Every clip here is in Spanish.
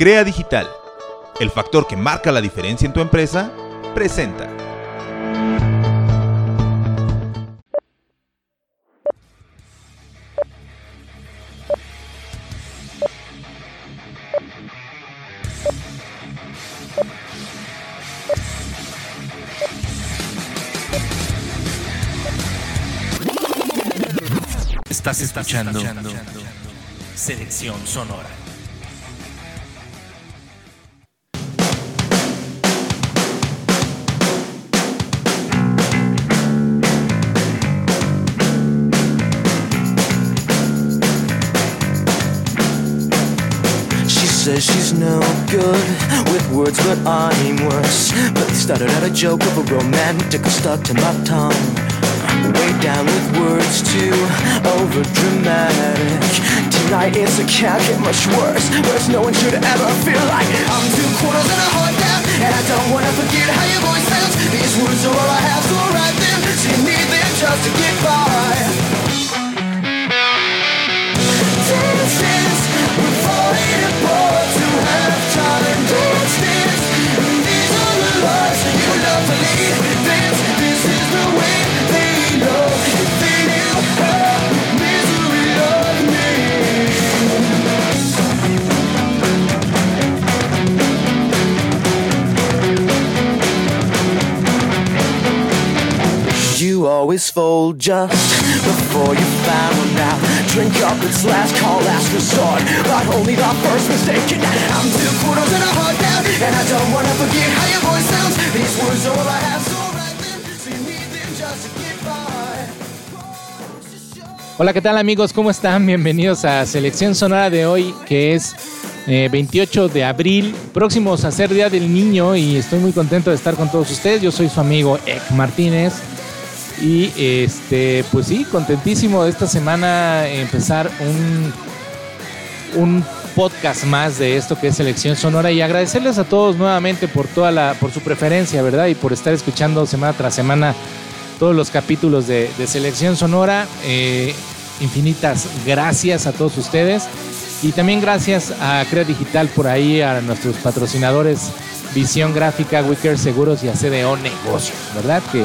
Crea Digital, el factor que marca la diferencia en tu empresa, presenta. Estás escuchando Selección Sonora. Says she's no good with words, but I'm worse. But they started out a joke of a romantic stuck to my tongue. Way down with words too over dramatic. Tonight it's a can't get much worse. Worse, no one should ever feel like I'm two quarters and a heart down. And I don't wanna forget how your voice sounds. These words are all I have, so write them. You need them just to get by. Dance, dance, always fold just before you found out. You. Hola, ¿qué tal amigos? ¿Cómo están? Bienvenidos a Selección Sonora de hoy, que es eh, 28 de abril, próximos a ser Día del Niño y estoy muy contento de estar con todos ustedes. Yo soy su amigo Ek Martínez y este, pues sí, contentísimo de esta semana empezar un, un podcast más de esto que es Selección Sonora y agradecerles a todos nuevamente por toda la, por su preferencia, ¿verdad? Y por estar escuchando semana tras semana todos los capítulos de, Selección Sonora. Eh, infinitas gracias a todos ustedes. Y también gracias a Crea Digital por ahí, a nuestros patrocinadores Visión Gráfica, Wicker Seguros y a CDO Negocios, ¿verdad? Que,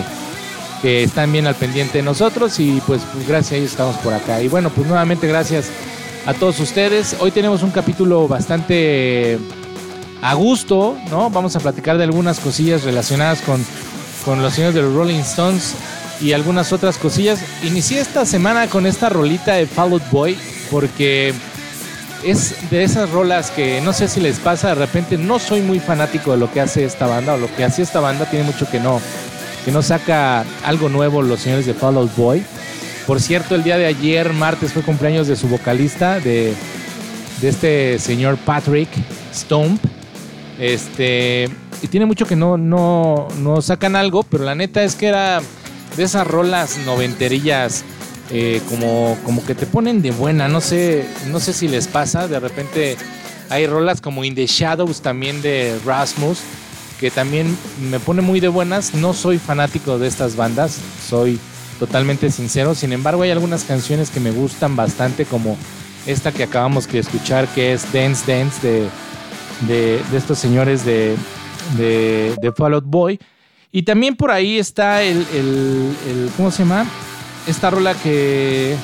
que están bien al pendiente de nosotros y pues, pues gracias a ellos estamos por acá. Y bueno, pues nuevamente gracias a todos ustedes. Hoy tenemos un capítulo bastante a gusto, ¿no? Vamos a platicar de algunas cosillas relacionadas con, con los señores de los Rolling Stones y algunas otras cosillas. Inicié esta semana con esta rolita de Fall Out Boy porque es de esas rolas que no sé si les pasa de repente, no soy muy fanático de lo que hace esta banda o lo que hacía esta banda, tiene mucho que no, que no saca algo nuevo los señores de Fall Out Boy. Por cierto, el día de ayer, martes, fue cumpleaños de su vocalista, de, este señor Patrick Stomp. Este, y tiene mucho que no, no, no sacan algo, pero la neta es que era de esas rolas noventerillas eh, como, como que te ponen de buena. No sé, no sé si les pasa. De repente hay rolas como In the Shadows también de Rasmus, que también me pone muy de buenas. No soy fanático de estas bandas, soy totalmente sincero. Sin embargo, hay algunas canciones que me gustan bastante, como esta que acabamos de escuchar, que es Dance Dance de, de, estos señores de, de, de Fall Out Boy. Y también por ahí está el, el, el- ¿cómo se llama? Esta rola que,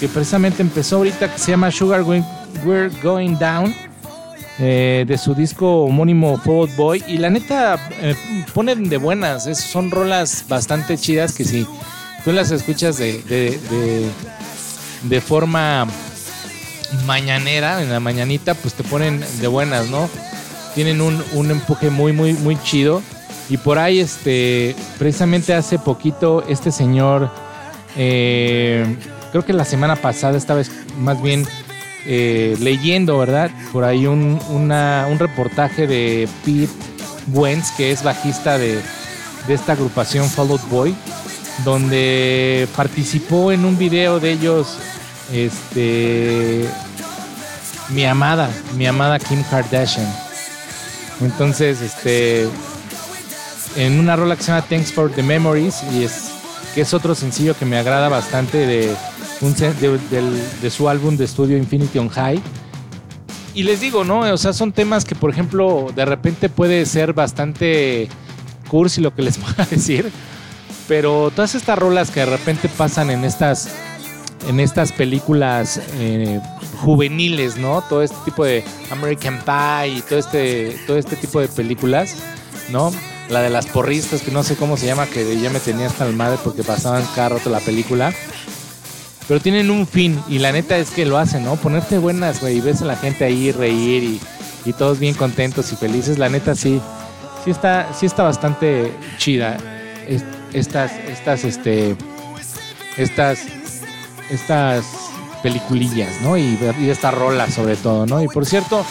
que precisamente empezó ahorita, que se llama Sugar We're Going Down, eh, de su disco homónimo Out Boy. Y la neta, eh, ponen de buenas, es- son rolas bastante chidas que si tú las escuchas de, de, de, de forma mañanera, en la mañanita, pues te ponen de buenas, ¿no? Tienen un, un empuje muy, muy, muy chido. Y por ahí, este, precisamente hace poquito, este señor, eh, creo que la semana pasada, esta vez más bien eh, leyendo, ¿verdad? Por ahí un, un reportaje de Pete Wentz, que es bajista de, de esta agrupación Fall Out Boy, donde participó en un video de ellos, este, mi amada, mi amada Kim Kardashian. Entonces, este, en una rola que se llama Thanks for the Memories y es que es otro sencillo que me agrada bastante de, un, se- de, del- de su álbum de estudio Infinity on High. y les digo, ¿no? O sea, son temas que, por ejemplo, de repente puede ser bastante cursi lo que les voy a decir. Pero todas estas rolas que de repente pasan en estas, en estas películas eh, juveniles, ¿no? Todo este tipo de American Pie y todo este, todo este tipo de películas, ¿no? La de las porristas, que no sé cómo se llama, que ya me tenía hasta el madre porque pasaban cada rato la película. Pero tienen un fin y la neta es que lo hacen, ¿no? Ponerte buenas, güey, y ves a la gente ahí reír y, todos bien contentos y felices. La neta sí, sí está, sí está bastante chida. Es- Estas, estas, este, estas, estas peliculillas, ¿no? Y, y esta rola sobre todo, ¿no? Y por cierto,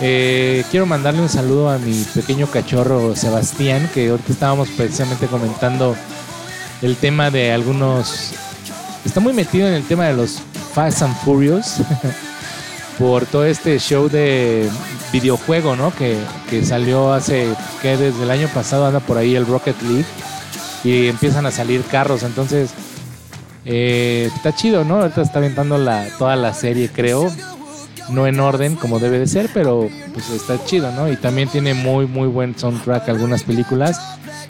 eh, quiero mandarle un saludo a mi pequeño cachorro Sebastián, que ahorita estábamos precisamente comentando el tema de algunos... Está muy metido en el tema de los Fast and Furious por todo este show de videojuego, ¿no? Que, que salió hace, que desde el año pasado anda por ahí el Rocket League y empiezan a salir carros, entonces eh, está chido, ¿no? Ahorita está aventando toda la serie, creo. No en orden como debe de ser, pero pues está chido, ¿no? Y también tiene muy, muy buen soundtrack algunas películas.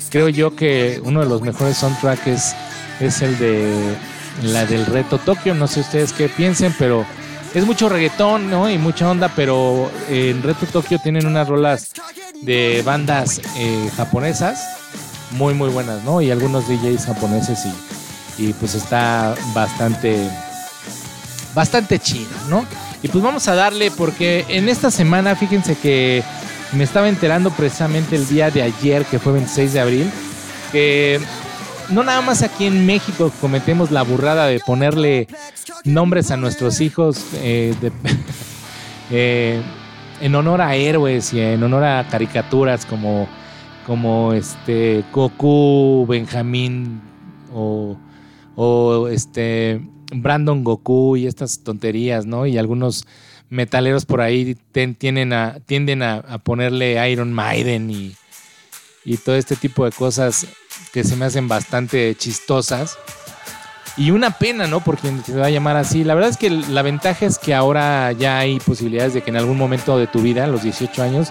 Creo yo que uno de los mejores soundtracks es el de la del Reto Tokio. No sé ustedes qué piensen, pero es mucho reggaetón, ¿no? Y mucha onda, pero en Reto Tokio tienen unas rolas de bandas eh, japonesas muy, muy buenas, ¿no? Y algunos DJs japoneses y, y pues está bastante, bastante chido, ¿no? Y pues vamos a darle porque en esta semana, fíjense que me estaba enterando precisamente el día de ayer, que fue 26 de abril, que no nada más aquí en México cometemos la burrada de ponerle nombres a nuestros hijos eh, de- eh, en honor a héroes y en honor a caricaturas como, como este Goku, Benjamín o, o este Brandon Goku y estas tonterías, ¿no? Y algunos metaleros por ahí a- tienden a, a ponerle Iron Maiden y, y todo este tipo de cosas que se me hacen bastante chistosas. Y una pena, ¿no? Porque se va a llamar así. La verdad es que la ventaja es que ahora ya hay posibilidades de que en algún momento de tu vida, a los 18 años,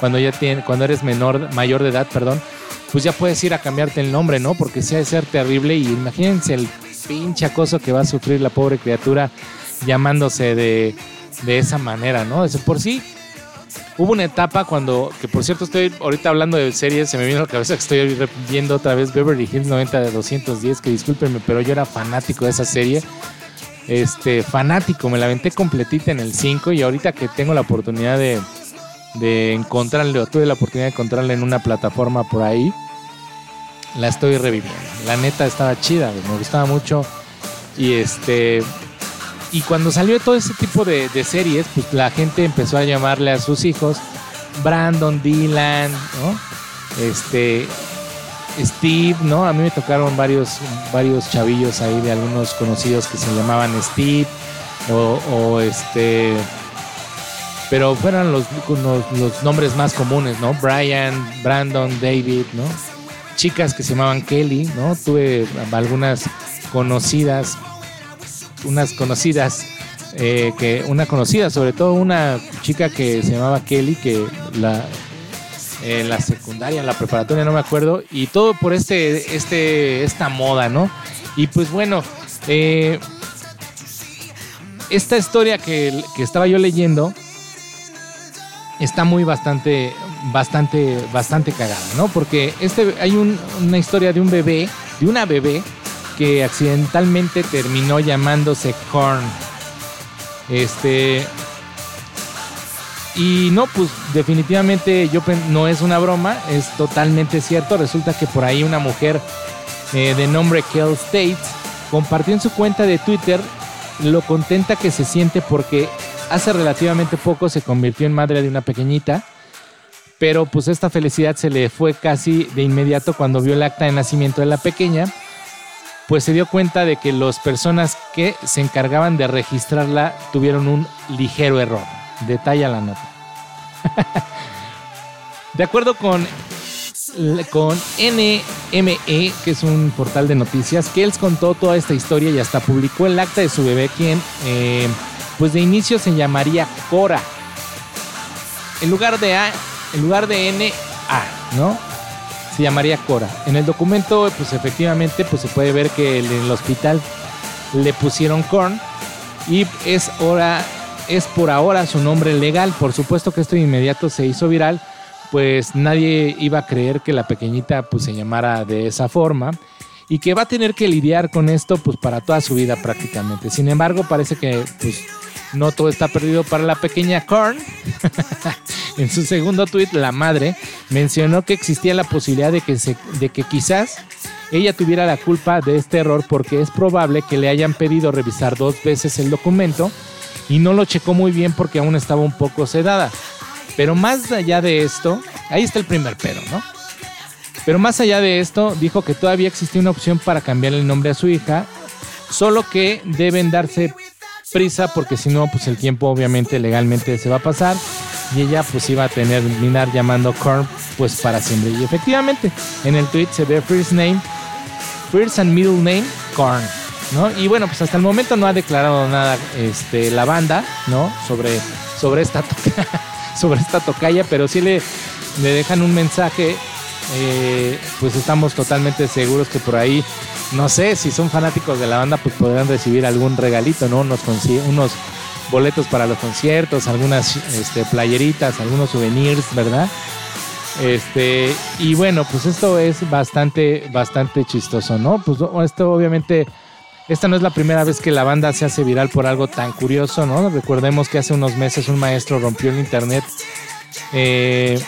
cuando ya tien- cuando eres menor, mayor de edad, perdón, pues ya puedes ir a cambiarte el nombre, ¿no? Porque sí ha de ser terrible y imagínense el pinche acoso que va a sufrir la pobre criatura llamándose de, de esa manera, ¿no? De por sí, hubo una etapa cuando, que por cierto estoy ahorita hablando de series, se me vino a la cabeza que estoy viendo otra vez Beverly Hills 90 de 210, que discúlpenme, pero yo era fanático de esa serie. Este, fanático, me la aventé completita en el 5 y ahorita que tengo la oportunidad de, de encontrarle, o tuve la oportunidad de encontrarla en una plataforma por ahí, la estoy reviviendo. La neta estaba chida, me gustaba mucho. Y este. Y cuando salió todo ese tipo de, series, pues la gente empezó a llamarle a sus hijos Brandon, Dylan, ¿no? Este. Steve, ¿no? A mí me tocaron varios, varios chavillos ahí de algunos conocidos que se llamaban Steve o, este. Pero fueron los, los nombres más comunes, ¿no? Brian, Brandon, David, ¿no? chicas que se llamaban Kelly, ¿no? Tuve algunas conocidas, unas conocidas, eh, que una conocida, sobre todo una chica que se llamaba Kelly, que la en la secundaria, en la preparatoria, no me acuerdo, y todo por este, este, esta moda, ¿no? Y pues bueno, eh, esta historia que, que estaba yo leyendo está muy bastante, bastante, bastante cagada, ¿no? Porque este, hay un- una historia de un bebé, de una bebé que accidentalmente terminó llamándose Korn. Este. Y no, pues definitivamente yo no es una broma, es totalmente cierto. Resulta que por ahí una mujer eh, de nombre Kel States compartió en su cuenta de Twitter lo contenta que se siente porque hace relativamente poco se convirtió en madre de una pequeñita, pero pues esta felicidad se le fue casi de inmediato cuando vio el acta de nacimiento de la pequeña, pues se dio cuenta de que las personas que se encargaban de registrarla tuvieron un ligero error. Detalla la nota. de acuerdo con con NME, que es un portal de noticias, él contó toda esta historia y hasta publicó el acta de su bebé, quien eh, pues de inicio se llamaría Cora. en lugar de A, en lugar de N, A, ¿no? Se llamaría Cora. En el documento, pues efectivamente, pues se puede ver que en el hospital le pusieron Korn y es hora es por ahora su nombre legal. Por supuesto que esto de inmediato se hizo viral, pues nadie iba a creer que la pequeñita pues se llamara de esa forma y que va a tener que lidiar con esto pues para toda su vida prácticamente. Sin embargo, parece que pues no todo está perdido para la pequeña Korn. en su segundo tweet, la madre mencionó que existía la posibilidad de que, de que quizás ella tuviera la culpa de este error porque es probable que le hayan pedido revisar dos veces el documento y no lo checó muy bien porque aún estaba un poco sedada. Pero más allá de esto, ahí está el primer pero, ¿no? Pero más allá de esto, dijo que todavía existía una opción para cambiar el nombre a su hija, solo que deben darse prisa porque si no, pues el tiempo obviamente legalmente se va a pasar y ella pues iba a tener, terminar llamando Korn pues para siempre. Y efectivamente, en el tweet se ve first name, first and middle name, Korn. ¿No? Y bueno, pues hasta el momento no ha declarado nada este, la banda, ¿no? Sobre, sobre, esta, sobre esta tocaya, pero sí le, le dejan un mensaje eh, pues estamos totalmente seguros que por ahí, no sé, si son fanáticos de la banda, pues podrán recibir algún regalito, ¿no? Unos, unos boletos para los conciertos, algunas este, playeritas, algunos souvenirs, ¿verdad? Este, y bueno, pues esto es bastante, bastante chistoso, ¿no? Pues esto obviamente, esta no es la primera vez que la banda se hace viral por algo tan curioso, ¿no? Recordemos que hace unos meses un maestro rompió el internet eh,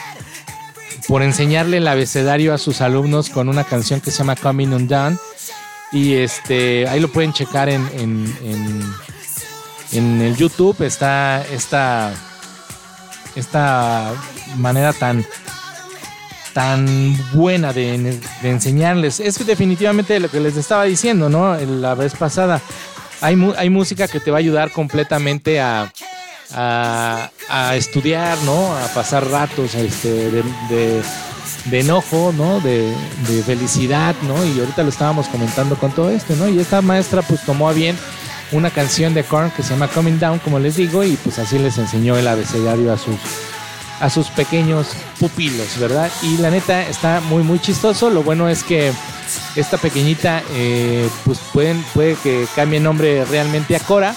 por enseñarle el abecedario a sus alumnos con una canción que se llama Coming Undone. Y este, ahí lo pueden checar en, en, el YouTube. Está esta, esta manera tan, tan buena de, enseñarles. Es definitivamente lo que les estaba diciendo, ¿no? La vez pasada. Hay, hay música que te va a ayudar completamente a, a, estudiar, ¿no? A pasar ratos este, de, enojo, ¿no? De, felicidad, ¿no? Y ahorita lo estábamos comentando con todo esto, ¿no? Y esta maestra pues tomó a bien una canción de Korn que se llama Coming Down, como les digo, y pues así les enseñó el abecedario a sus a sus pequeños pupilos, ¿verdad? Y la neta está muy muy chistoso. Lo bueno es que esta pequeñita eh, pues pueden, puede que cambie nombre realmente a Cora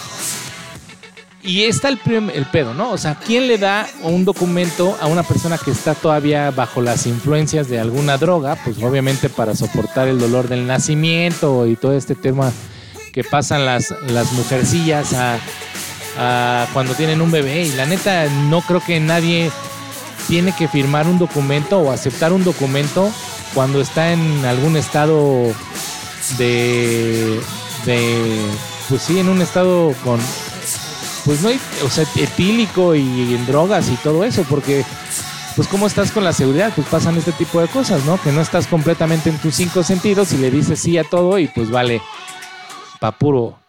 y está el, el pedo, ¿no? O sea, ¿quién le da un documento a una persona que está todavía bajo las influencias de alguna droga? Pues obviamente para soportar el dolor del nacimiento y todo este tema que pasan las, las mujercillas a, cuando tienen un bebé. Y la neta, no creo que nadie tiene que firmar un documento o aceptar un documento cuando está en algún estado de, de pues sí, en un estado con pues no hay, o sea, etílico y en drogas y todo eso, porque pues cómo estás con la seguridad, pues pasan este tipo de cosas, ¿no? Que no estás completamente en tus cinco sentidos y le dices sí a todo y pues vale, pa puro,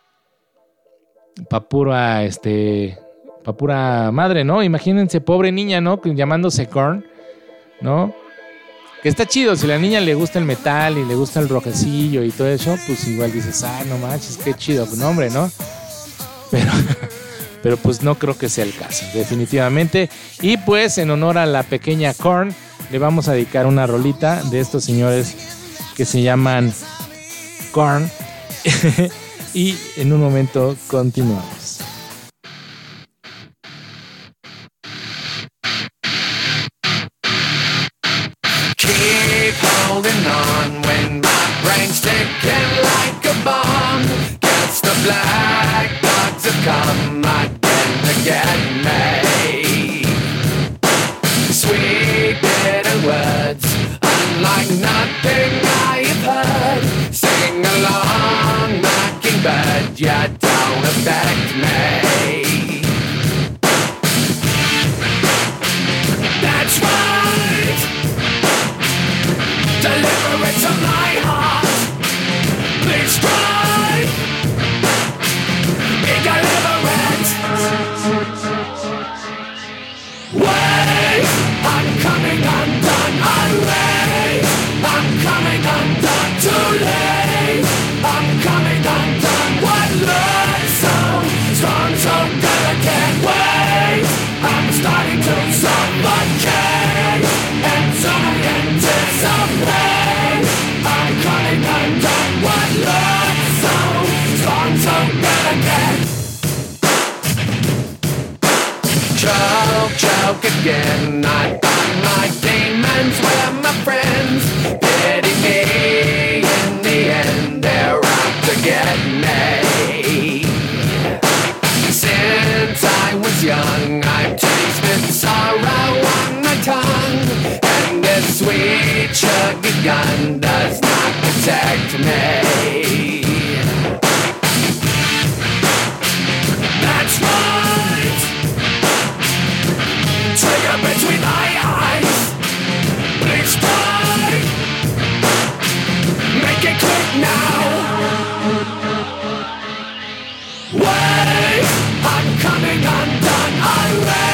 pa este, pa pura madre, ¿no? Imagínense, pobre niña, ¿no? Llamándose Korn, ¿no? Que está chido, si a la niña le gusta el metal y le gusta el rojecillo y todo eso, pues igual dices, ah, no manches, qué chido, pues hombre, ¿no? Pero pero pues no creo que sea el caso, definitivamente. Y pues en honor a la pequeña Korn, le vamos a dedicar una rolita de estos señores que se llaman Korn. y en un momento continuamos. Keep come get again. I thought my demons were my friends. Pity me in the end, they're out to get me. Since I was young, I've tasted sorrow on my tongue. And this sweet sugar gun does not protect me. Coming undone. I wait.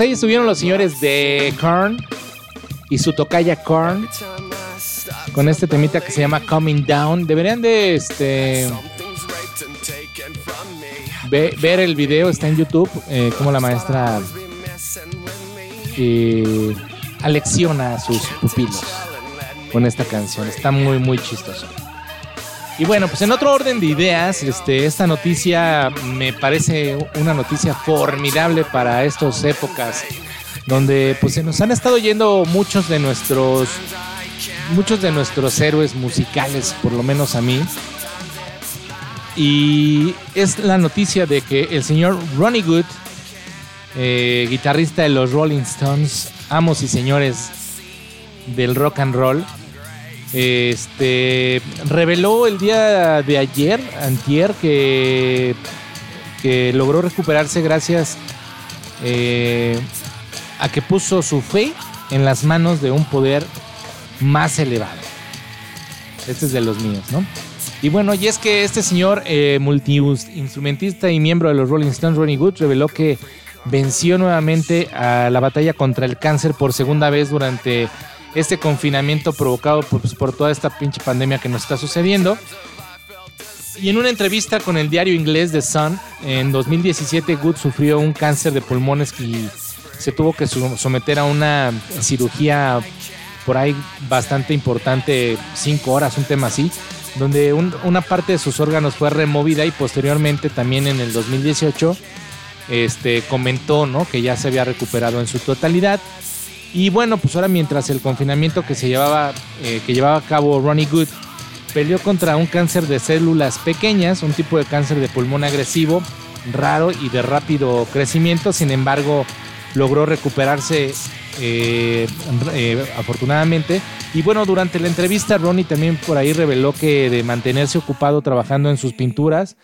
Pues ahí estuvieron los señores de Korn y su tocaya Korn con este temita que se llama Coming Down. Deberían de este ver el video, está en YouTube, eh, como la maestra eh, alecciona a sus pupilos con esta canción. Está muy, muy chistoso. Y bueno, pues en otro orden de ideas, este, esta noticia me parece una noticia formidable para estas épocas donde pues se nos han estado yendo muchos de nuestros muchos de nuestros héroes musicales, por lo menos a mí. Y es la noticia de que el señor Ronnie Good, eh, guitarrista de los Rolling Stones, amos y señores del rock and roll, este reveló el día de ayer, antier, que, que logró recuperarse gracias eh, a que puso su fe en las manos de un poder más elevado. Este es de los míos, ¿no? Y bueno, y es que este señor eh, multiinstrumentista y miembro de los Rolling Stones, Ronnie Good, reveló que venció nuevamente a la batalla contra el cáncer por segunda vez durante este confinamiento provocado por, pues, por toda esta pinche pandemia que nos está sucediendo. Y en una entrevista con el diario inglés The Sun, en 2017 Good sufrió un cáncer de pulmones y se tuvo que someter a una cirugía por ahí bastante importante, cinco horas, un tema así, donde un- una parte de sus órganos fue removida y posteriormente también en el 2018 este, comentó ¿no? que ya se había recuperado en su totalidad. Y bueno, pues ahora mientras el confinamiento que se llevaba, eh, que llevaba a cabo Ronnie Good, peleó contra un cáncer de células pequeñas, un tipo de cáncer de pulmón agresivo, raro y de rápido crecimiento. Sin embargo, logró recuperarse eh, eh, afortunadamente. Y bueno, durante la entrevista, Ronnie también por ahí reveló que de mantenerse ocupado trabajando en sus pinturas,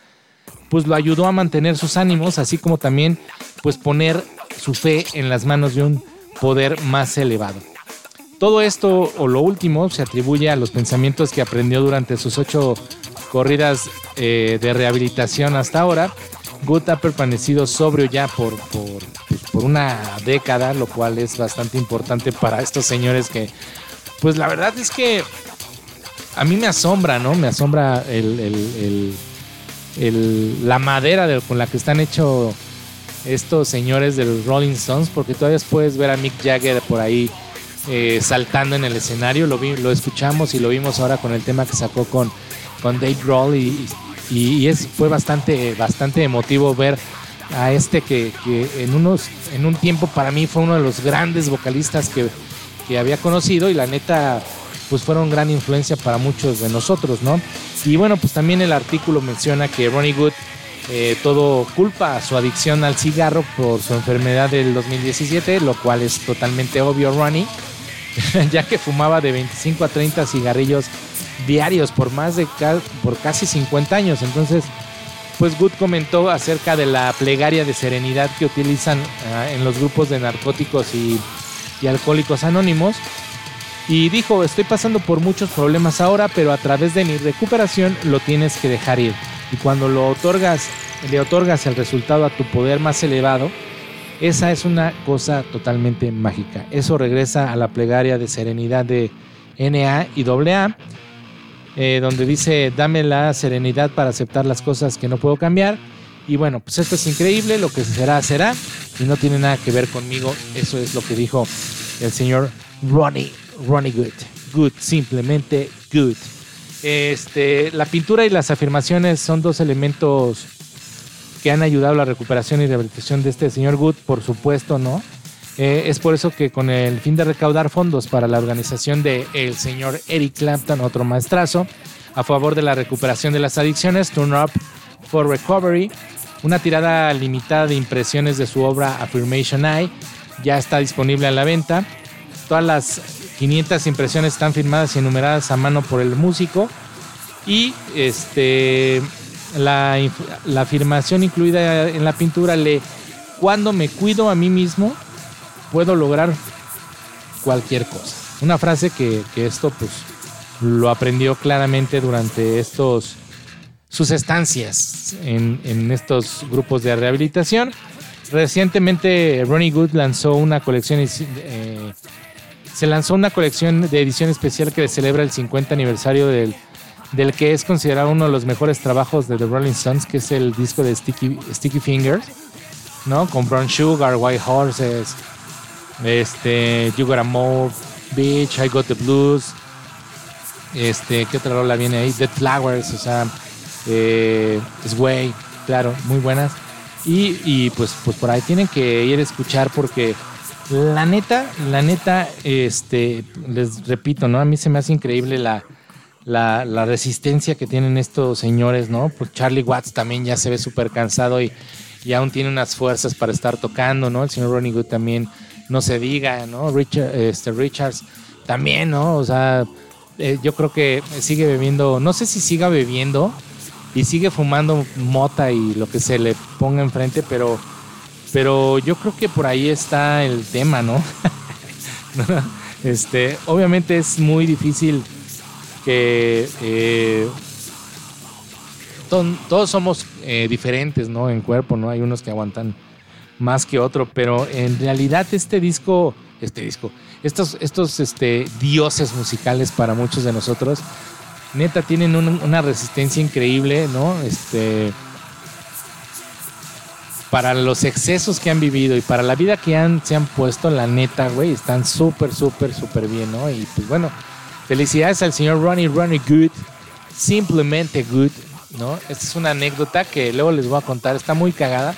pues lo ayudó a mantener sus ánimos, así como también pues poner su fe en las manos de un poder más elevado. Todo esto o lo último se atribuye a los pensamientos que aprendió durante sus ocho corridas eh, de rehabilitación hasta ahora. Good ha permanecido sobrio ya por, por, pues, por una década, lo cual es bastante importante para estos señores que, pues la verdad es que a mí me asombra, ¿no? Me asombra el, el- el- la madera de- con la que están hechos estos señores del Rolling Stones, porque todavía puedes ver a Mick Jagger por ahí eh, saltando en el escenario. Lo, vi- lo escuchamos y lo vimos ahora con el tema que sacó con, con Dave Grohl y, y- y es, fue bastante, bastante emotivo ver a este que, que en, unos, en un tiempo para mí fue uno de los grandes vocalistas que, que había conocido y la neta pues fueron gran influencia para muchos de nosotros, ¿no? Y bueno, pues también el artículo menciona que Ronnie Good eh, todo culpa a su adicción al cigarro por su enfermedad del 2017, lo cual es totalmente obvio, Ronnie, ya que fumaba de 25 a 30 cigarrillos diarios por más de por casi 50 años. Entonces, pues Good comentó acerca de la plegaria de serenidad que utilizan ah, en los grupos de narcóticos y alcohólicos anónimos. Y dijo, estoy pasando por muchos problemas ahora, pero a través de mi recuperación lo tienes que dejar ir. Y cuando lo otorgas, le otorgas el resultado a tu poder más elevado, esa es una cosa totalmente mágica. Eso regresa a la plegaria de serenidad de NA y AA, eh, donde dice, dame la serenidad para aceptar las cosas que no puedo cambiar. Y bueno, pues esto es increíble, lo que será, será, y no tiene nada que ver conmigo. Eso es lo que dijo el señor Ronnie, Ronnie Good. Good, simplemente good. Este, la pintura y las afirmaciones son dos elementos que han ayudado a la recuperación y rehabilitación de este señor Good, por supuesto, ¿no? Eh, es por eso que con el fin de recaudar fondos para la organización de el señor Eric Clapton, otro maestrazo, a favor de la recuperación de las adicciones, Turn Up for Recovery, una tirada limitada de impresiones de su obra Affirmation Eye, ya está disponible a la venta. Todas las 500 impresiones están firmadas y enumeradas a mano por el músico. Y este la, la afirmación incluida en la pintura lee, cuando me cuido a mí mismo, puedo lograr cualquier cosa. Una frase que, que esto pues lo aprendió claramente durante estos sus estancias en, en estos grupos de rehabilitación. Recientemente Ronnie Good lanzó una colección eh, se lanzó una colección de edición especial que celebra el 50 aniversario del, del que es considerado uno de los mejores trabajos de The Rolling Stones, que es el disco de Sticky, Sticky Fingers, ¿no? Con Brown Sugar, White Horses, este, You Gotta Move, Beach, I Got the Blues, este, ¿qué otra rola viene ahí? Dead Flowers, o sea, eh, Sway, claro, muy buenas. Y, y pues, pues por ahí tienen que ir a escuchar porque la neta, la neta, este, les repito, ¿no? A mí se me hace increíble la, la, la resistencia que tienen estos señores, ¿no? Pues Charlie Watts también ya se ve súper cansado y, y aún tiene unas fuerzas para estar tocando, ¿no? El señor Ronnie Good también, no se diga, ¿no? Richard, este, Richards también, ¿no? O sea, eh, yo creo que sigue bebiendo, no sé si siga bebiendo y sigue fumando mota y lo que se le ponga enfrente, pero pero yo creo que por ahí está el tema, ¿no? este, obviamente es muy difícil que eh, todos somos eh, diferentes, ¿no? En cuerpo, ¿no? Hay unos que aguantan más que otro, pero en realidad este disco, este disco, estos, estos este, dioses musicales para muchos de nosotros, neta tienen un- una resistencia increíble, ¿no? Este, para los excesos que han vivido y para la vida que se han puesto, la neta, güey, están súper, súper, súper bien, ¿no? Y pues bueno, felicidades al señor Ronnie, Ronnie Good, simplemente good, ¿no? Esta es una anécdota que luego les voy a contar, está muy cagada.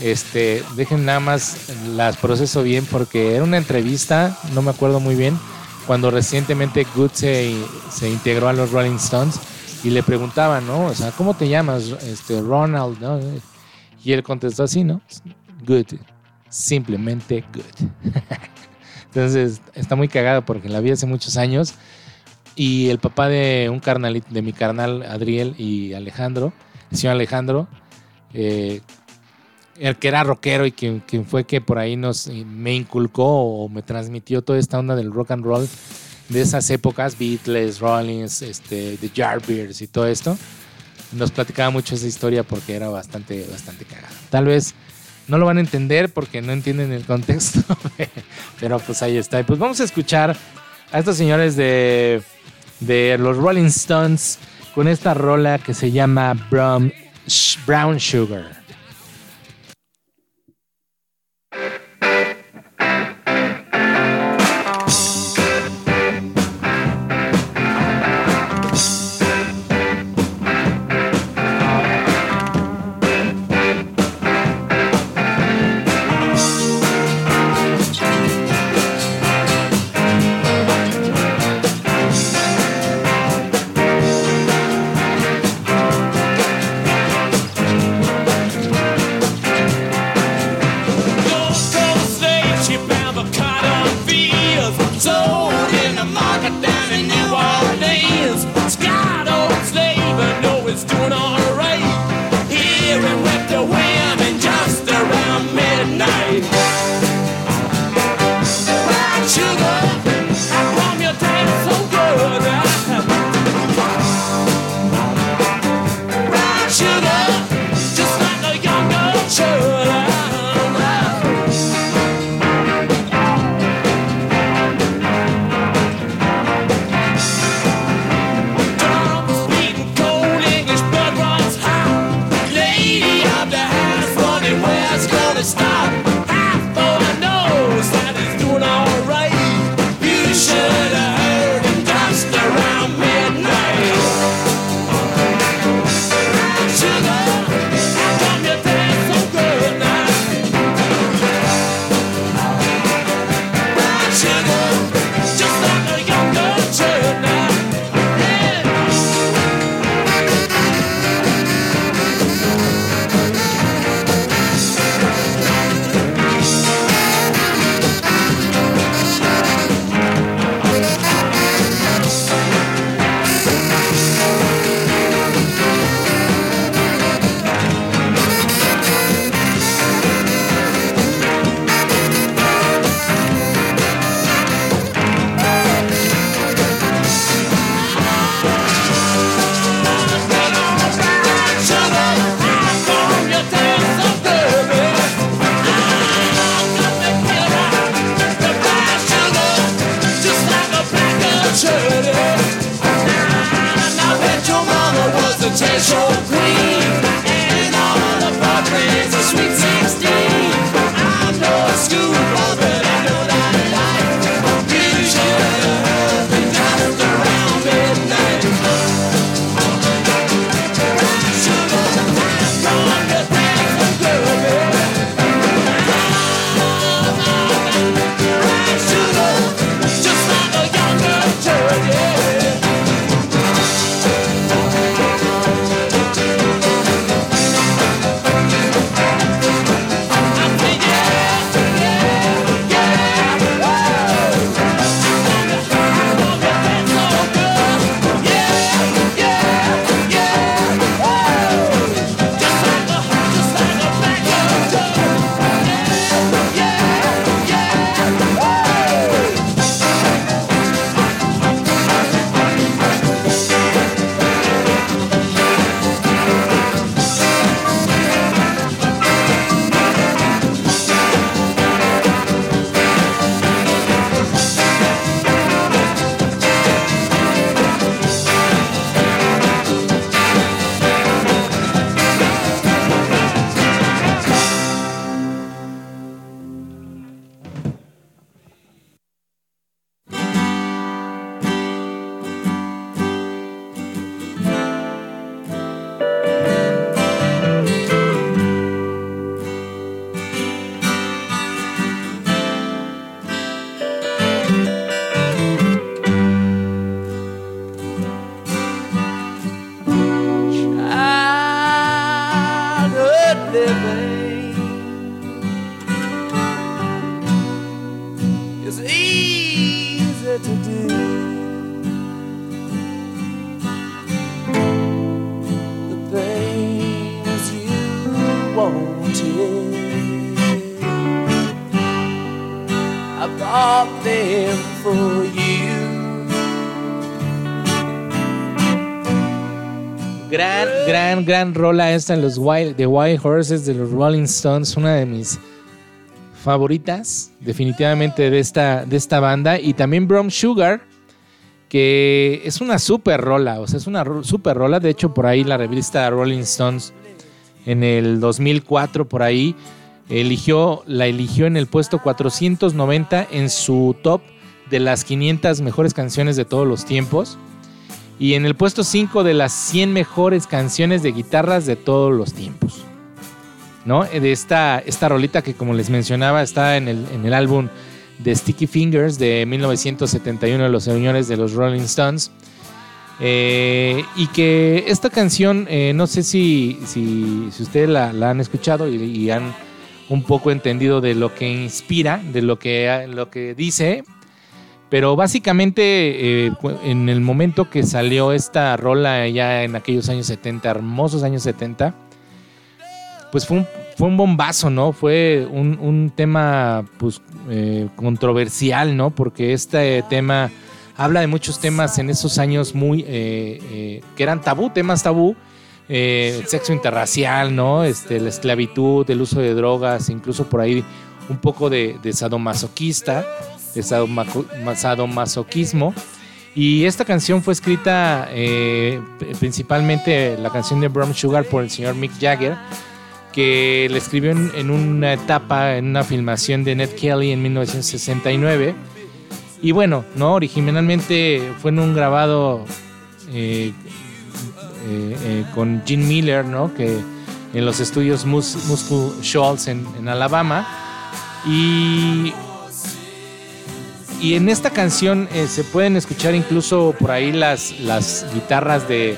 Este, dejen nada más las proceso bien porque era una entrevista, no me acuerdo muy bien, cuando recientemente Good se, se integró a los Rolling Stones y le preguntaban, ¿no? O sea, ¿cómo te llamas? Este, Ronald, ¿no? Y él contestó así, ¿no? Good. Simplemente good. Entonces, está muy cagado porque la vi hace muchos años. Y el papá de un carnal, de mi carnal Adriel y Alejandro, el señor Alejandro, eh, el que era rockero y quien, quien fue que por ahí nos me inculcó o me transmitió toda esta onda del rock and roll de esas épocas, Beatles, Rollins, este, The Yardbirds y todo esto nos platicaba mucho esa historia porque era bastante, bastante cagada. Tal vez no lo van a entender porque no entienden el contexto, pero pues ahí está. Y pues vamos a escuchar a estos señores de de los Rolling Stones con esta rola que se llama Brown, Brown Sugar. Gran rola esta en los Wild, The Wild Horses de los Rolling Stones, una de mis favoritas definitivamente de esta, de esta banda. Y también Brown Sugar, que es una super rola, o sea, es una super rola. De hecho, por ahí la revista Rolling Stones en el 2004, por ahí, eligió, la eligió en el puesto 490 en su top de las 500 mejores canciones de todos los tiempos. Y en el puesto 5 de las 100 mejores canciones de guitarras de todos los tiempos. ¿No? De esta, esta rolita que, como les mencionaba, está en el, en el álbum de Sticky Fingers de 1971 de los señores de los Rolling Stones. Eh, y que esta canción, eh, no sé si, si, si ustedes la, han escuchado y, y han un poco entendido de lo que inspira, de lo que, lo que dice, pero básicamente eh, en el momento que salió esta rola ya en aquellos años 70, hermosos años 70, pues fue un, fue un bombazo, ¿no? Fue un, tema pues, eh, controversial, ¿no? Porque este tema habla de muchos temas en esos años muy eh, eh, que eran tabú, temas tabú. el sexo interracial, ¿no? Este, la esclavitud, el uso de drogas, incluso por ahí un poco de sadomasoquista, de sadomasoquismo. Y esta canción fue escrita eh, principalmente la canción de Brown Sugar por el señor Mick Jagger, que le escribió en, una etapa, en una filmación de Ned Kelly en 1969. Y bueno, no, originalmente fue en un grabado eh, eh, con Gene Miller, ¿no? Que en los estudios Mus Muscle Shoals en Alabama. Y, y en esta canción eh, se pueden escuchar incluso por ahí las, las guitarras de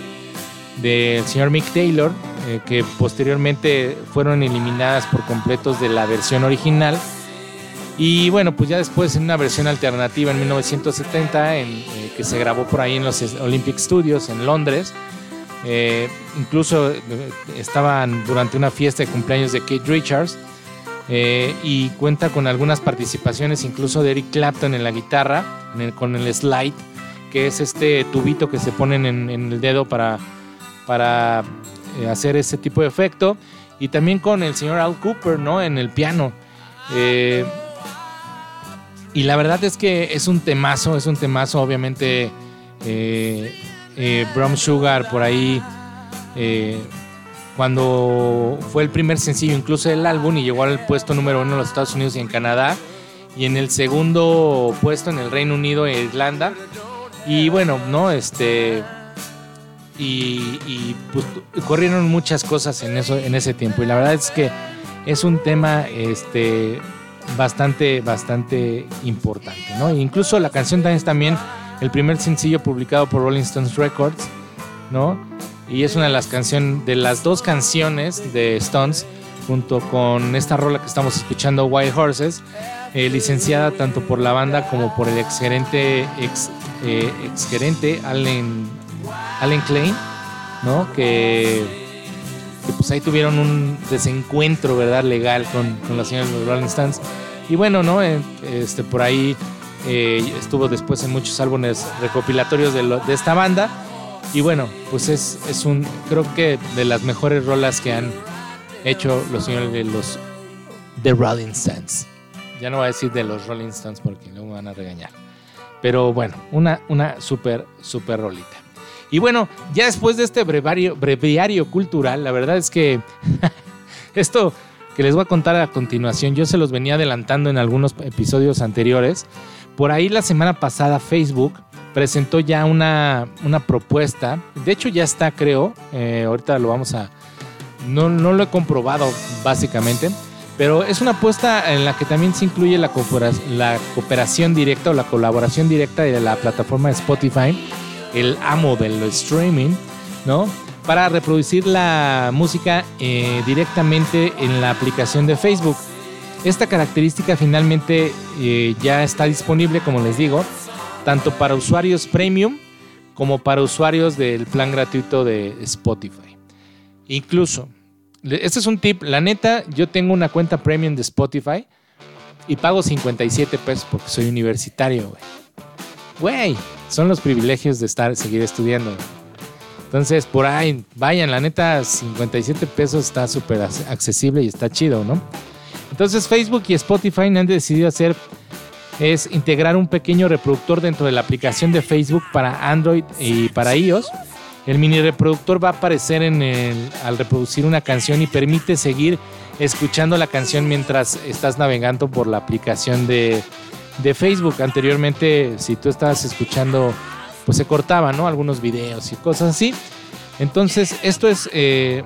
del señor Mick Taylor, eh, que posteriormente fueron eliminadas por completos de la versión original. Y bueno, pues ya después en una versión alternativa en 1970, en, eh, que se grabó por ahí en los Olympic Studios en Londres. Incluso estaban durante una fiesta de cumpleaños de Kate Richards. Eh, y cuenta con algunas participaciones incluso de Eric Clapton en la guitarra, con el slide, que es este tubito que se ponen en, el dedo para, para eh, hacer ese tipo de efecto. Y también con el señor Al Cooper, ¿no? En el piano. Eh, y la verdad es que es un temazo, es un temazo, obviamente. Brown Sugar por ahí, cuando fue el primer sencillo incluso del álbum y llegó al puesto número uno en los Estados Unidos y en Canadá. Y en el segundo puesto en el Reino Unido e Irlanda. Y bueno, ¿no? Este. Y, pues corrieron muchas cosas en eso en ese tiempo y la verdad es que es un tema este bastante bastante importante no E incluso la canción también es también el primer sencillo publicado por Rolling Stones Records no y es una de las canciones de las dos canciones de Stones junto con esta rola que estamos escuchando White Horses eh, licenciada tanto por la banda como por el ex gerente ex, eh, ex gerente Allen Allen Klein, ¿no? Que, que, pues ahí tuvieron un desencuentro, ¿verdad? Legal con, con la señora de los Rolling Stones. Y bueno, ¿no? Eh, Este, por ahí eh, estuvo después en muchos álbumes recopilatorios de, lo- de esta banda. Y bueno, pues es, es un, creo que de las mejores rolas que han hecho los señores de los The Rolling Stones. Ya no voy a decir de los Rolling Stones porque luego me van a regañar. Pero bueno, una, una super, super rolita. Y bueno, ya después de este brevario, breviario cultural, la verdad es que esto que les voy a contar a continuación, yo se los venía adelantando en algunos episodios anteriores. Por ahí la semana pasada Facebook presentó ya una, una propuesta. De hecho ya está, creo. eh, ahorita lo vamos a... No, no lo he comprobado básicamente. Pero es una apuesta en la que también se incluye la, coopera- la cooperación directa o la colaboración directa de la plataforma de Spotify, el amo del streaming, ¿no? Para reproducir la música eh, directamente en la aplicación de Facebook. Esta característica finalmente eh, ya está disponible, como les digo, tanto para usuarios premium como para usuarios del plan gratuito de Spotify. Incluso, este es un tip, la neta, yo tengo una cuenta premium de Spotify y pago 57 pesos porque soy universitario, güey. Güey, son los privilegios de estar, seguir estudiando. Entonces, por ahí, vayan, la neta, 57 pesos está súper ac- accesible y está chido, ¿no? Entonces, Facebook y Spotify han decidido hacer es integrar un pequeño reproductor dentro de la aplicación de Facebook para Android y para iOS. El mini reproductor va a aparecer en el, al reproducir una canción y permite seguir escuchando la canción mientras estás navegando por la aplicación de, de Facebook. Anteriormente, si tú estabas escuchando, pues se cortaba, ¿no? Algunos videos y cosas así. Entonces, esto es eh,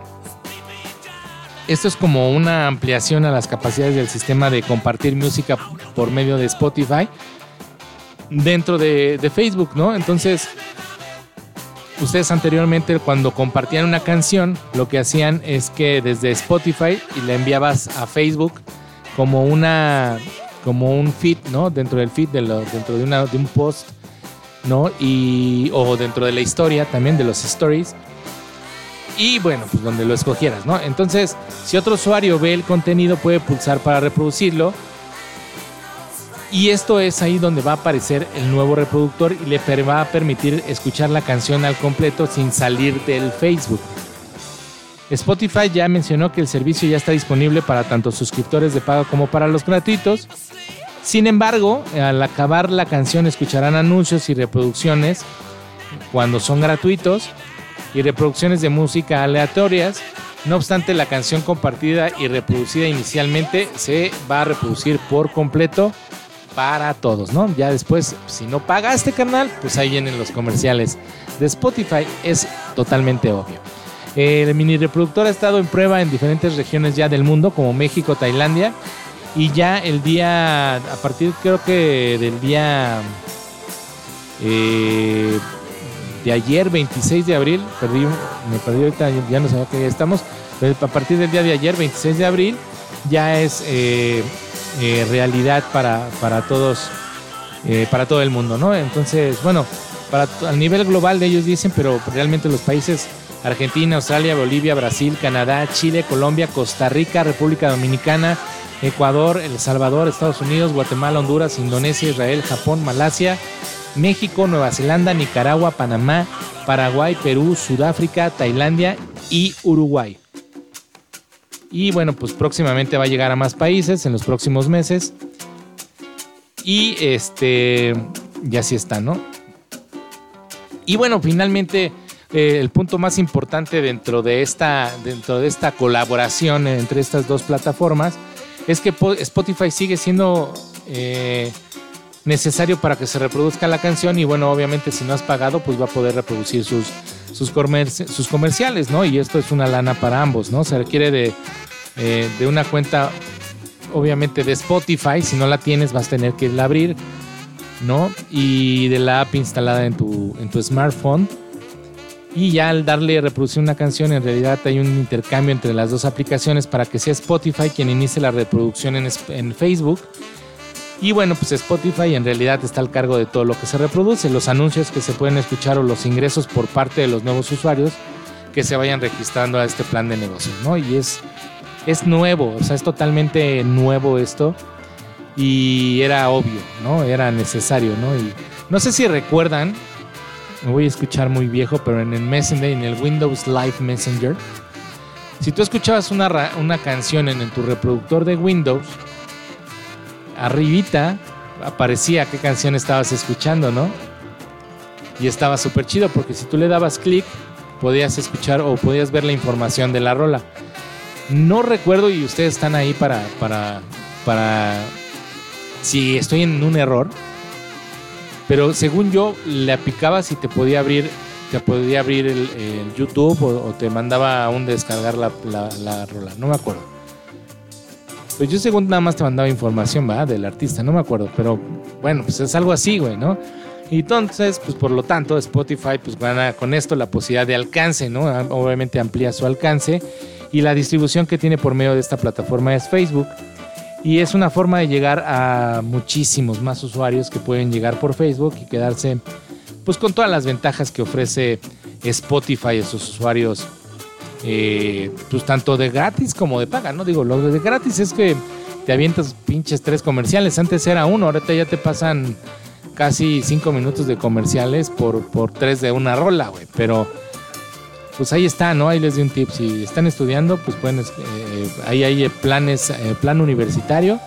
esto es como una ampliación a las capacidades del sistema de compartir música por medio de Spotify dentro de, Facebook, ¿no? Entonces, ustedes anteriormente cuando compartían una canción, lo que hacían es que desde Spotify y la enviabas a Facebook como una como un feed, ¿no? Dentro del feed, de dentro de, una, de un post, ¿no? Y, o dentro de la historia también, de los stories y bueno, pues donde lo escogieras, ¿no? Entonces, si otro usuario ve el contenido, puede pulsar para reproducirlo. Y esto es ahí donde va a aparecer el nuevo reproductor y le va a permitir escuchar la canción al completo sin salir del Facebook. Spotify ya mencionó que el servicio ya está disponible para tanto suscriptores de pago como para los gratuitos. Sin embargo, al acabar la canción escucharán anuncios y reproducciones cuando son gratuitos y reproducciones de música aleatorias. No obstante, la canción compartida y reproducida inicialmente se va a reproducir por completo para todos, ¿no? Ya después, si no paga este canal, pues ahí vienen los comerciales de Spotify, es totalmente obvio. El mini reproductor ha estado en prueba en diferentes regiones ya del mundo, como México, Tailandia, y ya el día, a partir creo que del día eh, de ayer, 26 de abril, perdí, me perdí ahorita, ya no sabía que ya estamos, pero a partir del día de ayer, 26 de abril, ya es eh, eh, realidad para, para todos, eh, para todo el mundo, ¿no? Entonces, bueno, para, a nivel global de ellos dicen, pero realmente los países Argentina, Australia, Bolivia, Brasil, Canadá, Chile, Colombia, Costa Rica, República Dominicana, Ecuador, El Salvador, Estados Unidos, Guatemala, Honduras, Indonesia, Israel, Japón, Malasia, México, Nueva Zelanda, Nicaragua, Panamá, Paraguay, Perú, Sudáfrica, Tailandia y Uruguay. Y bueno, pues próximamente va a llegar a más países en los próximos meses. Y este, ya sí está, ¿no? Y bueno, finalmente eh, el punto más importante dentro de esta, dentro de esta colaboración entre estas dos plataformas es que Spotify sigue siendo eh, necesario para que se reproduzca la canción y bueno, obviamente si no has pagado, pues va a poder reproducir sus, sus, comerciales, ¿no? Y esto es una lana para ambos, ¿no? Se requiere de, eh, de una cuenta, obviamente de Spotify, si no la tienes vas a tener que irla a abrir, ¿no? Y de la app instalada en tu, en tu smartphone. Y ya al darle a reproducir una canción, en realidad hay un intercambio entre las dos aplicaciones para que sea Spotify quien inicie la reproducción en, en Facebook y bueno, pues Spotify en realidad está al cargo de todo lo que se reproduce, los anuncios que se pueden escuchar o los ingresos por parte de los nuevos usuarios que se vayan registrando a este plan de negocio, ¿no? Y es, es nuevo, o sea, es totalmente nuevo esto y era obvio, ¿no? Era necesario, ¿no? Y no sé si recuerdan, me voy a escuchar muy viejo, pero en el Messenger, en el Windows Live Messenger, si tú escuchabas una, una canción en tu reproductor de Windows, arribita aparecía qué canción estabas escuchando, ¿no? Y estaba súper chido porque si tú le dabas clic, podías escuchar o podías ver la información de la rola. No recuerdo y ustedes están ahí para, para, para, si estoy en un error, pero según yo le picabas y te podía abrir, te podía abrir el, YouTube o, te mandaba a un descargar la, la rola, no me acuerdo. Pues yo según nada más te mandaba información, ¿va? Del artista, no me acuerdo, pero bueno, pues es algo así, güey, ¿no? Y entonces, pues por lo tanto, Spotify pues gana con esto la posibilidad de alcance, ¿no? Obviamente amplía su alcance y la distribución que tiene por medio de esta plataforma es Facebook. Y es una forma de llegar a muchísimos más usuarios que pueden llegar por Facebook y quedarse pues con todas las ventajas que ofrece Spotify a sus usuarios eh, pues tanto de gratis como de paga, ¿no? Digo, lo de gratis es que te avientas pinches tres comerciales. Antes era uno, ahorita ya te pasan casi cinco minutos de comerciales por, por tres de una rola, güey. Pero pues ahí está, ¿no? Ahí les doy un tip. Si están estudiando, pues pueden, eh, ahí hay planes, eh, plan universitario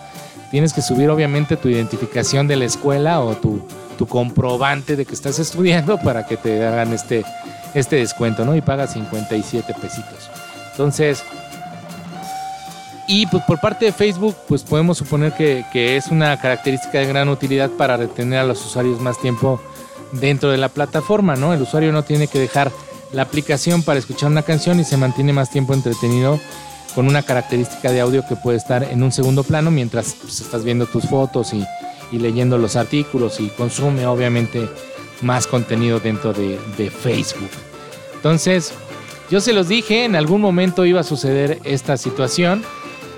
tienes que subir obviamente tu identificación de la escuela o tu, tu comprobante de que estás estudiando para que te hagan este, este descuento, ¿no? Y pagas 57 pesitos. Entonces, y pues por parte de Facebook, pues podemos suponer que, que, es una característica de gran utilidad para retener a los usuarios más tiempo dentro de la plataforma, ¿no? El usuario no tiene que dejar la aplicación para escuchar una canción y se mantiene más tiempo entretenido con una característica de audio que puede estar en un segundo plano mientras pues, estás viendo tus fotos y, y, leyendo los artículos y consume obviamente más contenido dentro de, de Facebook. Entonces, yo se los dije, en algún momento iba a suceder esta situación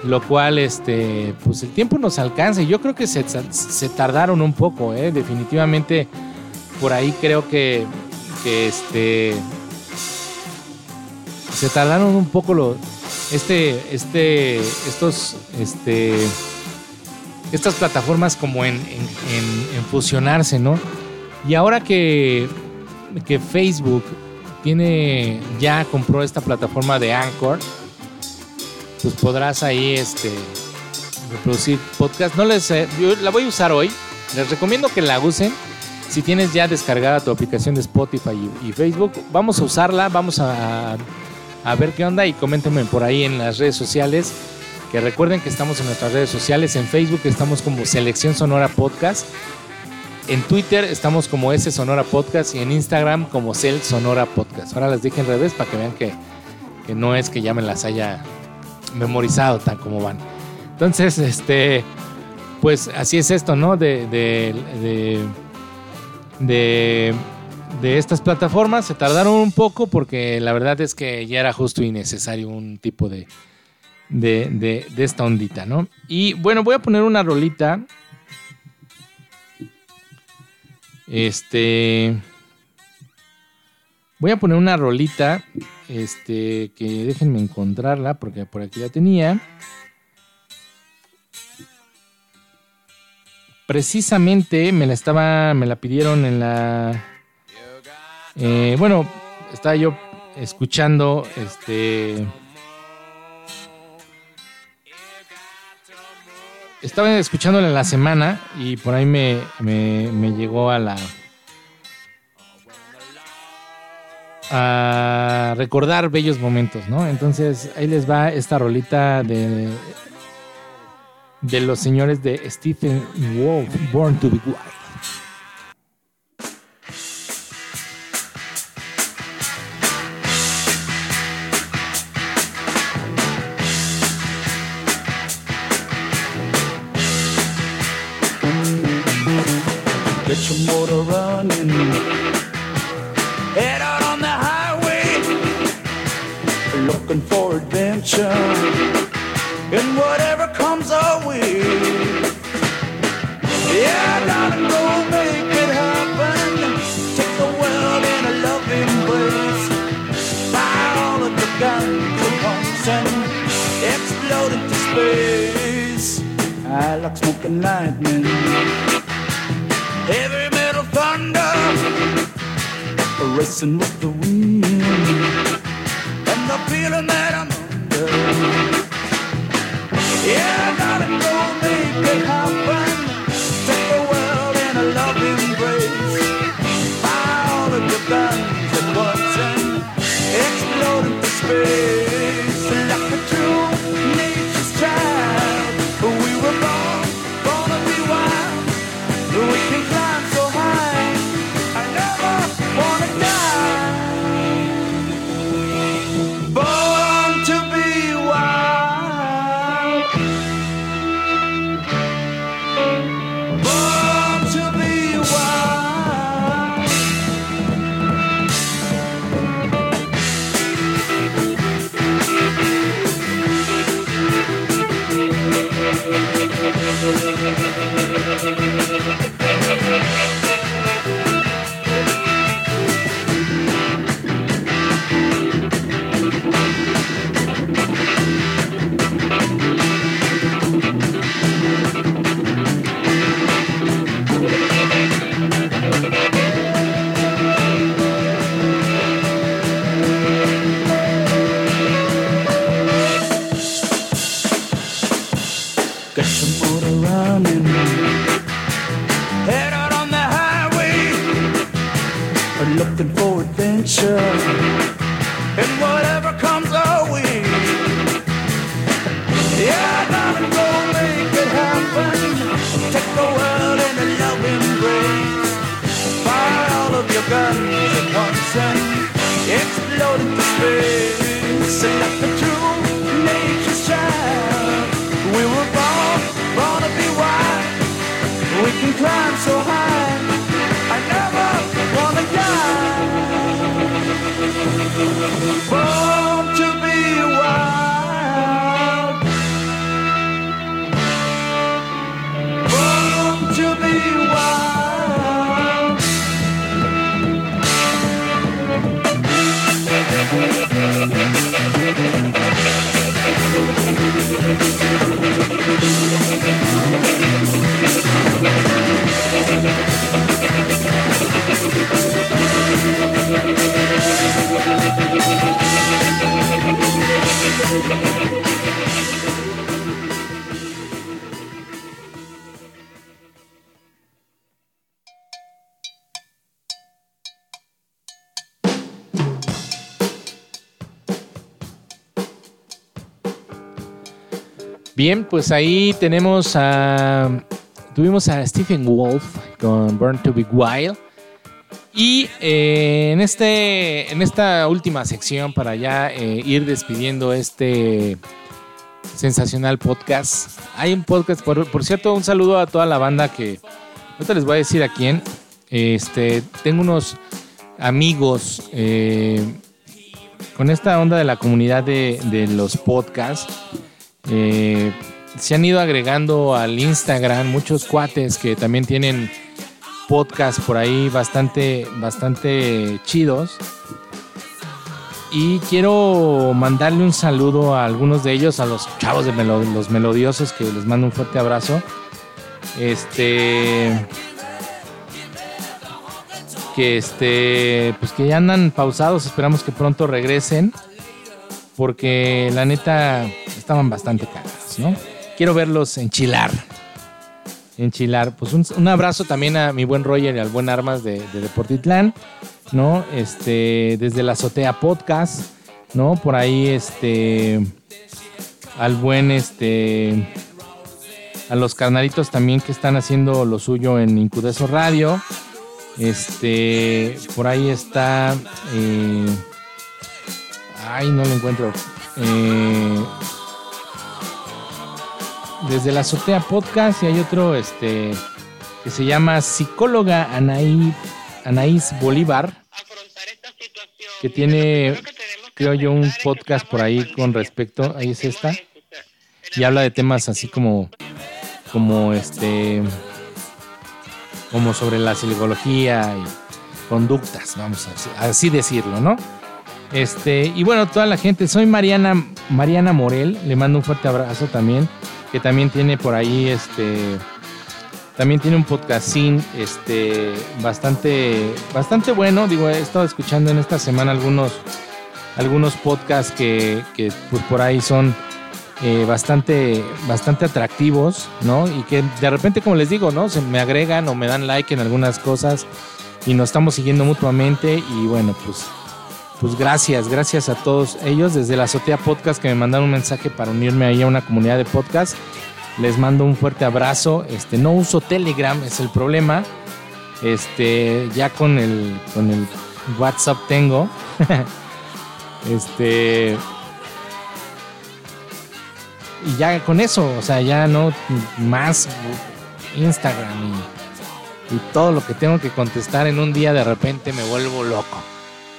lo cual este pues el tiempo nos alcanza yo creo que se, tardaron un poco ¿eh? definitivamente por ahí creo que, que, este se tardaron un poco lo, este este estos este estas plataformas como en, en, en fusionarse no y ahora que que Facebook tiene ya compró esta plataforma de Anchor pues podrás ahí este, reproducir podcast. No les, eh, yo la voy a usar hoy. Les recomiendo que la usen. Si tienes ya descargada tu aplicación de Spotify y, Facebook, vamos a usarla, vamos a, a, ver qué onda y coméntenme por ahí en las redes sociales. Que recuerden que estamos en nuestras redes sociales. En Facebook estamos como Selección Sonora Podcast. En Twitter estamos como S Sonora Podcast y en Instagram como Cel Sonora Podcast. Ahora les dije en revés para que vean que, que no es que ya me las haya memorizado tan como van. Entonces, este, pues así es esto, ¿no? De, de, de, de, estas plataformas se tardaron un poco porque la verdad es que ya era justo y necesario un tipo de, de, de esta ondita, ¿no? Y bueno, voy a poner una rolita. Este. Voy a poner una rolita. Este. Que déjenme encontrarla. Porque por aquí la tenía. Precisamente me la estaba. Me la pidieron en la. Eh, bueno, estaba yo escuchando. Este. Estaba escuchándola en la semana y por ahí me, me, me, llegó a la. a recordar bellos momentos, ¿no? Entonces ahí les va esta rolita de. de los señores de Stephen Wolf, Born to be Wild. Racing with the wind and the feeling that I'm under. Yeah, I gotta go make it happen. Take the world in a loving embrace. Fire all of your guns at once and explode space Bien, pues ahí tenemos a. Tuvimos a Stephen Wolf con Burn to Be Wild. Y eh, en, este, en esta última sección, para ya eh, ir despidiendo este sensacional podcast, hay un podcast, por, por cierto, un saludo a toda la banda que. Ahorita les voy a decir a quién. Este, tengo unos amigos eh, con esta onda de la comunidad de, de los podcasts. Eh, se han ido agregando al Instagram muchos cuates que también tienen podcasts por ahí bastante, bastante chidos. Y quiero mandarle un saludo a algunos de ellos, a los chavos de los melodiosos, que les mando un fuerte abrazo. Este. Que este. Pues que ya andan pausados, esperamos que pronto regresen. Porque la neta estaban bastante cagados, ¿no? Quiero verlos enchilar. Enchilar. Pues un, un abrazo también a mi buen Roger y al buen Armas de, de Deportitlán, ¿no? Este, desde la azotea podcast, ¿no? Por ahí, este, al buen, este, a los carnalitos también que están haciendo lo suyo en Incudeso Radio. Este, por ahí está, eh, ay, no lo encuentro. Eh, desde la azotea podcast y hay otro, este, que se llama psicóloga Anaí, Anaís Bolívar, que tiene, creo yo, un podcast por ahí con respecto, ahí es esta, y habla de temas así como, como este, como sobre la psicología y conductas, vamos a así decirlo, ¿no? Este, y bueno, toda la gente, soy Mariana, Mariana Morel, le mando un fuerte abrazo también, que también tiene por ahí este también tiene un podcasting este bastante bastante bueno. Digo he estado escuchando en esta semana algunos algunos podcasts que, pues por ahí son eh, bastante bastante atractivos no y que de repente como les digo no se me agregan o me dan like en algunas cosas y nos estamos siguiendo mutuamente y bueno pues pues gracias, gracias a todos ellos desde la Azotea Podcast que me mandaron un mensaje para unirme ahí a una comunidad de podcast. Les mando un fuerte abrazo. Este, no uso Telegram, es el problema. Este, ya con el, con el WhatsApp tengo. este. Y ya con eso, o sea, ya no más Instagram y, y todo lo que tengo que contestar en un día de repente me vuelvo loco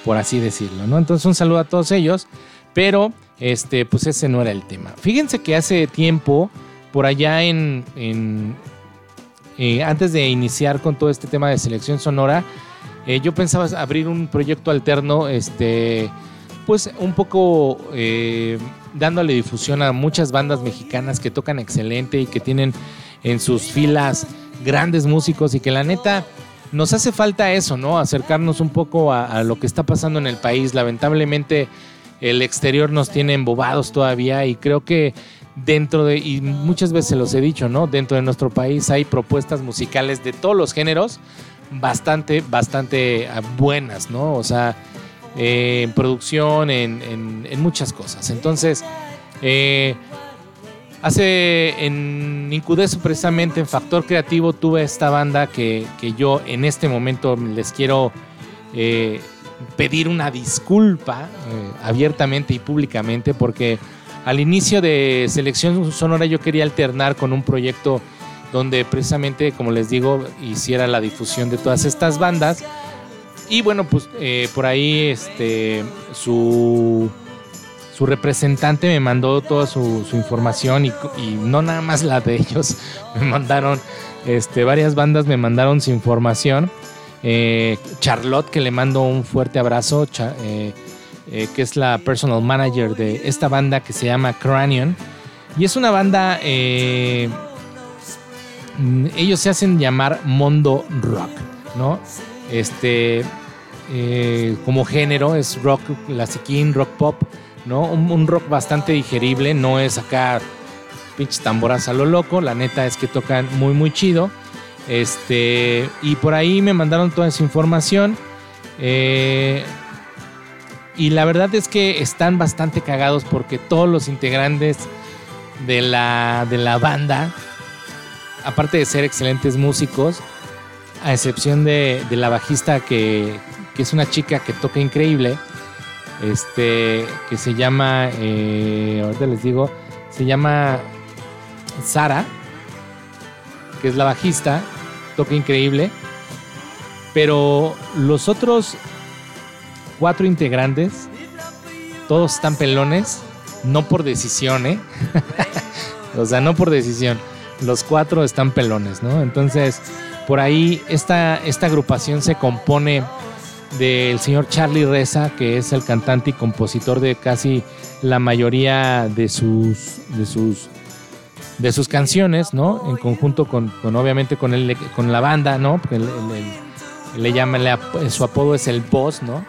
por así decirlo, ¿no? Entonces un saludo a todos ellos, pero este, pues ese no era el tema. Fíjense que hace tiempo, por allá en, eh, antes de iniciar con todo este tema de selección sonora, eh, yo pensaba abrir un proyecto alterno, este, pues un poco eh, dándole difusión a muchas bandas mexicanas que tocan excelente y que tienen en sus filas grandes músicos y que la neta nos hace falta eso, ¿no? Acercarnos un poco a, lo que está pasando en el país. Lamentablemente el exterior nos tiene embobados todavía y creo que dentro de, y muchas veces se los he dicho, ¿no? Dentro de nuestro país hay propuestas musicales de todos los géneros bastante, bastante buenas, ¿no? O sea, eh, en producción, en, muchas cosas. Entonces, eh, hace en Incudeso precisamente en Factor Creativo tuve esta banda que, yo en este momento les quiero eh, pedir una disculpa abiertamente y públicamente porque al inicio de Selección Sonora yo quería alternar con un proyecto donde precisamente, como les digo, hiciera la difusión de todas estas bandas. Y bueno, pues eh, por ahí este, su, su representante me mandó toda su, información y, no nada más la de ellos, me mandaron, este, varias bandas me mandaron su información. Eh, Charlotte, que le mando un fuerte abrazo, eh, que es la personal manager de esta banda que se llama Cranion. Y es una banda, ellos se hacen llamar Mondo Rock, ¿no? Este, eh, como género es rock clasiquín, rock pop, ¿no? Un, rock bastante digerible, no es acá pinches tamboras a lo loco, la neta es que tocan muy muy chido. Este, y por ahí me mandaron toda esa información. Eh, y la verdad es que están bastante cagados porque todos los integrantes de la, de la banda, aparte de ser excelentes músicos, a excepción de, la bajista que, es una chica que toca increíble, este, que se llama, eh, ahorita les digo, se llama Sara, que es la bajista, toca increíble, pero los otros cuatro integrantes, todos están pelones, no por decisión, ¿eh? o sea, no por decisión, los cuatro están pelones, ¿no? Entonces, por ahí esta, esta agrupación se compone del señor Charlie Reza, que es el cantante y compositor de casi la mayoría de sus, de sus, de sus canciones, ¿no? En conjunto con, obviamente con, el, con la banda, ¿no? Porque le llama, su apodo es el Boss, ¿no?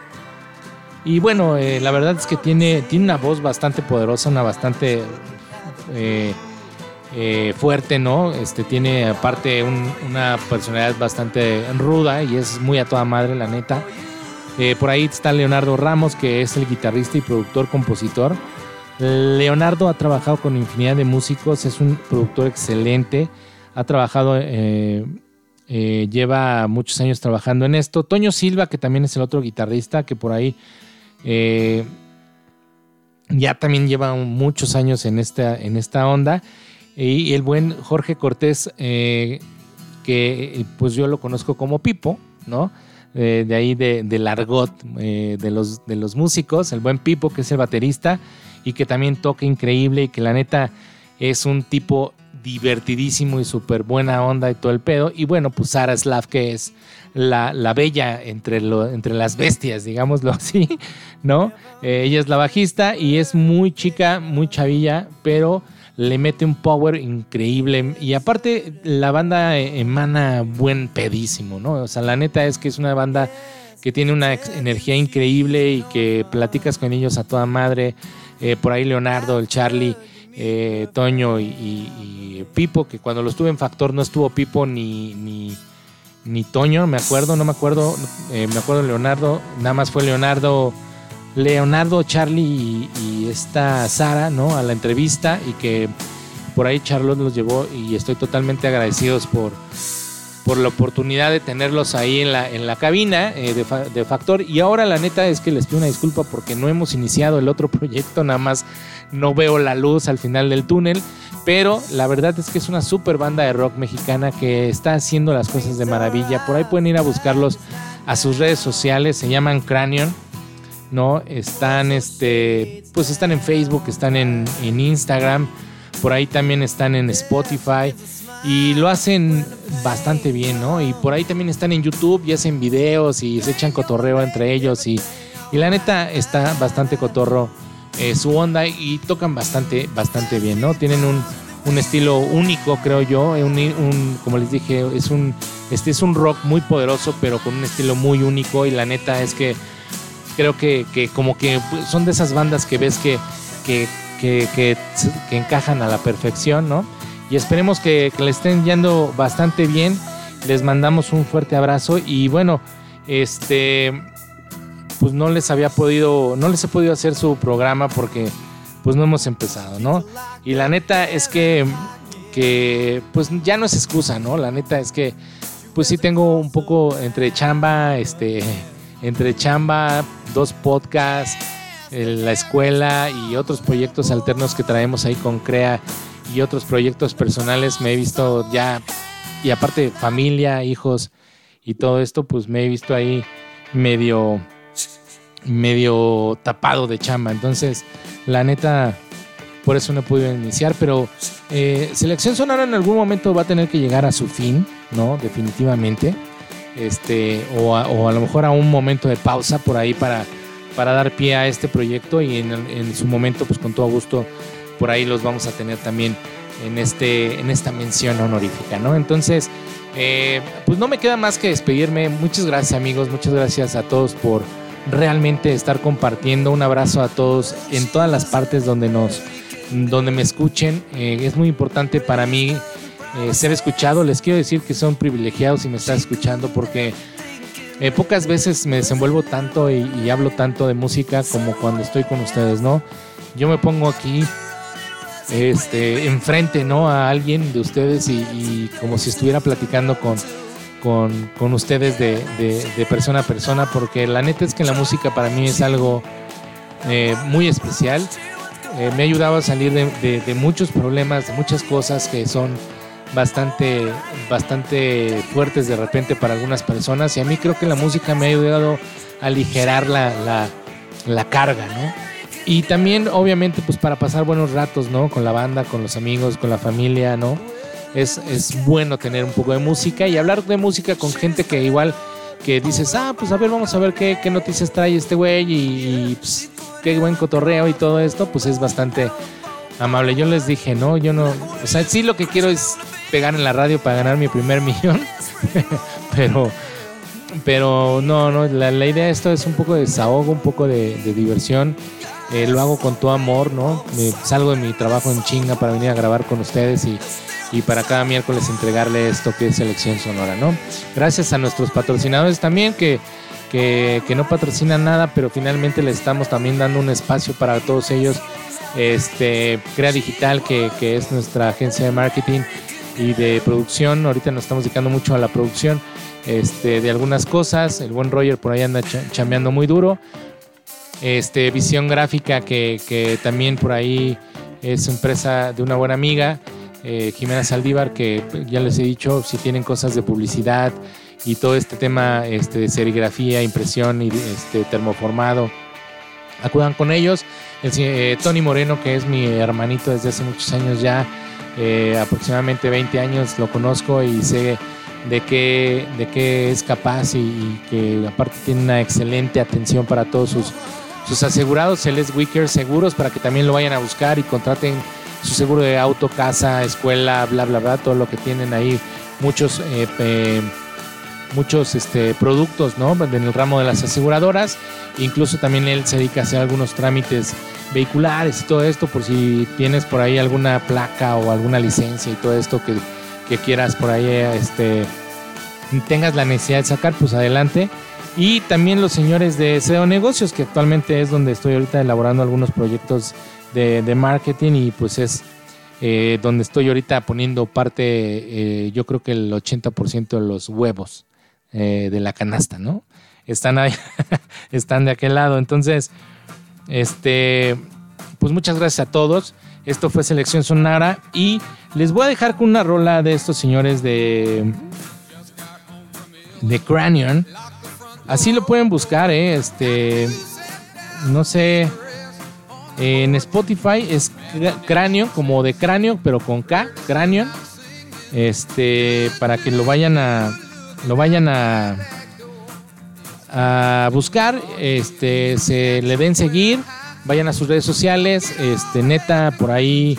Y bueno, eh, la verdad es que tiene, tiene una voz bastante poderosa, una bastante eh, eh, fuerte, ¿no? Este tiene aparte una personalidad bastante ruda y es muy a toda madre, la neta. Eh, por ahí está Leonardo Ramos, que es el guitarrista y productor, compositor. Leonardo ha trabajado con infinidad de músicos, es un productor excelente, ha trabajado, eh, lleva muchos años trabajando en esto. Toño Silva, que también es el otro guitarrista, que por ahí ya también lleva muchos años en esta, en esta onda. Y el buen Jorge Cortés, eh, que pues yo lo conozco como Pipo, ¿no? Eh, de ahí de, del argot eh, de, los, de los músicos, el buen Pipo, que es el baterista y que también toca increíble y que la neta es un tipo divertidísimo y súper buena onda y todo el pedo. Y bueno, pues Sara Slav, que es la, la bella entre, lo, entre las bestias, digámoslo así, ¿no? ella es la bajista y es muy chica, muy chavilla, pero le mete un power increíble. Y aparte, la banda emana buen pedísimo, ¿no? O sea, la neta es que es una banda que tiene una energía increíble y que platicas con ellos a toda madre. Eh, por ahí Leonardo, el Charlie, eh, Toño y, Pipo, que cuando lo estuve en Factor no estuvo Pipo ni, ni, ni Toño, me acuerdo, no me acuerdo, eh, me acuerdo Leonardo, nada más fue Leonardo Leonardo, Charlie y, esta Sara, ¿no? A la entrevista y que por ahí Charlotte los llevó y estoy totalmente agradecidos por, por la oportunidad de tenerlos ahí en la, en la cabina eh, de, Factor. Y ahora la neta es que les pido una disculpa porque no hemos iniciado el otro proyecto, nada más no veo la luz al final del túnel. Pero la verdad es que es una super banda de rock mexicana que está haciendo las cosas de maravilla. Por ahí pueden ir a buscarlos a sus redes sociales, se llaman Cranion ¿no? Están, este, pues están en Facebook, están en, Instagram, por ahí también están en Spotify y lo hacen bastante bien, ¿no? Y por ahí también están en YouTube y hacen videos y se echan cotorreo entre ellos y, la neta está bastante cotorro eh, su onda y tocan bastante, bastante bien, ¿no? Tienen un, estilo único, creo yo, un, como les dije, es un, este es un rock muy poderoso, pero con un estilo muy único y la neta es que creo que, como que son de esas bandas que ves que, que, que, encajan a la perfección, ¿no? Y esperemos que, le estén yendo bastante bien. Les mandamos un fuerte abrazo y bueno, este, pues no les había podido, no les he podido hacer su programa porque pues no hemos empezado, ¿no? Y la neta es que, que pues ya no es excusa, ¿no? La neta es que pues sí tengo un poco entre chamba, este, entre chamba, dos podcasts, la escuela y otros proyectos alternos que traemos ahí con Crea y otros proyectos personales, me he visto ya, y aparte familia, hijos y todo esto, pues me he visto ahí medio, medio tapado de chamba. Entonces, la neta, por eso no podido iniciar, pero eh, Selección Sonora en algún momento va a tener que llegar a su fin, ¿no? Definitivamente. Este, o a, lo mejor a un momento de pausa por ahí para, para dar pie a este proyecto y en, en su momento, pues con todo gusto, por ahí los vamos a tener también en, este, en esta mención honorífica, ¿no? Entonces, eh, pues no me queda más que despedirme. Muchas gracias amigos, muchas gracias a todos por realmente estar compartiendo. Un abrazo a todos en todas las partes donde nos donde me escuchen. Eh, es muy importante para mí eh, ser escuchado. Les quiero decir que son privilegiados si me están escuchando porque pocas veces me desenvuelvo tanto y, hablo tanto de música como cuando estoy con ustedes, ¿no? Yo me pongo aquí este, enfrente ¿no? a alguien de ustedes y, como si estuviera platicando con, con, ustedes de, de, persona a persona, porque la neta es que la música para mí es algo eh, muy especial. Eh, me ha ayudado a salir de, muchos problemas, de muchas cosas que son bastante, bastante fuertes de repente para algunas personas y a mí creo que la música me ha ayudado a aligerar la, la, la carga, ¿no? Y también, obviamente, pues para pasar buenos ratos, ¿no? Con la banda, con los amigos, con la familia, ¿no? Es, es bueno tener un poco de música y hablar de música con gente que igual que dices, ah, pues a ver, vamos a ver qué, qué noticias trae este güey y, pues, qué buen cotorreo y todo esto, pues es bastante amable. Yo les dije, no, yo no, o sea, sí lo que quiero es pegar en la radio para ganar mi primer millón, pero, pero no, no, la, idea de esto es un poco de desahogo, un poco de, diversión eh, lo hago con todo amor, ¿no? Me salgo de mi trabajo en chinga para venir a grabar con ustedes y, para cada miércoles entregarle esto que es Selección Sonora, ¿no? Gracias a nuestros patrocinadores también que, que, no patrocinan nada, pero finalmente les estamos también dando un espacio para todos ellos. Este, Crea Digital, que, que es nuestra agencia de marketing y de producción. Ahorita nos estamos dedicando mucho a la producción este, de algunas cosas. El buen Roger por ahí anda chambeando muy duro este, Visión Gráfica, que, también por ahí es empresa de una buena amiga, eh, Jimena Saldívar, que ya les he dicho, si tienen cosas de publicidad y todo este tema este, de serigrafía, impresión y este, termoformado, acudan con ellos. El, eh, Tony Moreno, que es mi hermanito desde hace muchos años ya, eh, aproximadamente 20 años lo conozco y sé de qué, de qué es capaz y, que aparte tiene una excelente atención para todos sus sus asegurados, él es Wicker Seguros, para que también lo vayan a buscar y contraten su seguro de auto, casa, escuela, bla, bla, bla, todo lo que tienen ahí, muchos, eh, muchos este, productos, ¿no? En el ramo de las aseguradoras. Incluso también él se dedica a hacer algunos trámites vehiculares y todo esto, por si tienes por ahí alguna placa o alguna licencia y todo esto que, que quieras por ahí, este, tengas la necesidad de sacar, pues adelante. Y también los señores de SEO Negocios, que actualmente es donde estoy ahorita elaborando algunos proyectos de, marketing y pues es eh, donde estoy ahorita poniendo parte, eh, yo creo que el 80% de los huevos eh, de la canasta, ¿no? Están ahí, están de aquel lado. Entonces, este, pues muchas gracias a todos. Esto fue Selección Sonara y les voy a dejar con una rola de estos señores de, de Cranion Así lo pueden buscar, ¿eh? Este, no sé, en Spotify es cráneo, como de cráneo, pero con K, cráneo. Este, para que lo vayan a, lo vayan a, a buscar, este, se le den seguir, vayan a sus redes sociales, este, neta, por ahí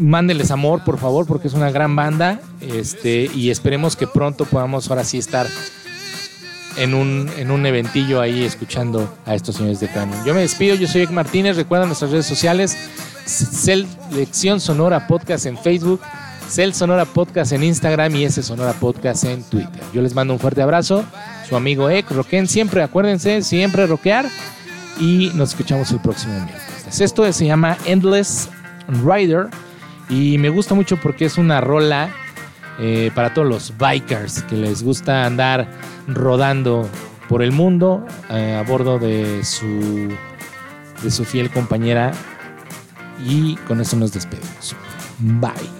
mándenles amor, por favor, porque es una gran banda. Este, y esperemos que pronto podamos ahora sí estar en un, en un eventillo ahí escuchando a estos señores de Canon. Yo me despido, yo soy Ek Martínez, recuerda nuestras redes sociales, Selección Sonora Podcast en Facebook, Cel Sonora Podcast en Instagram y ese Sonora Podcast en Twitter. Yo les mando un fuerte abrazo su amigo Ek. Roquen siempre, acuérdense, siempre roquear. Y nos escuchamos el próximo miércoles. Esto se llama Endless Rider. Y me gusta mucho porque es una rola eh, para todos los bikers que les gusta andar rodando por el mundo eh, a bordo de su, de su fiel compañera. Y con eso nos despedimos. Bye.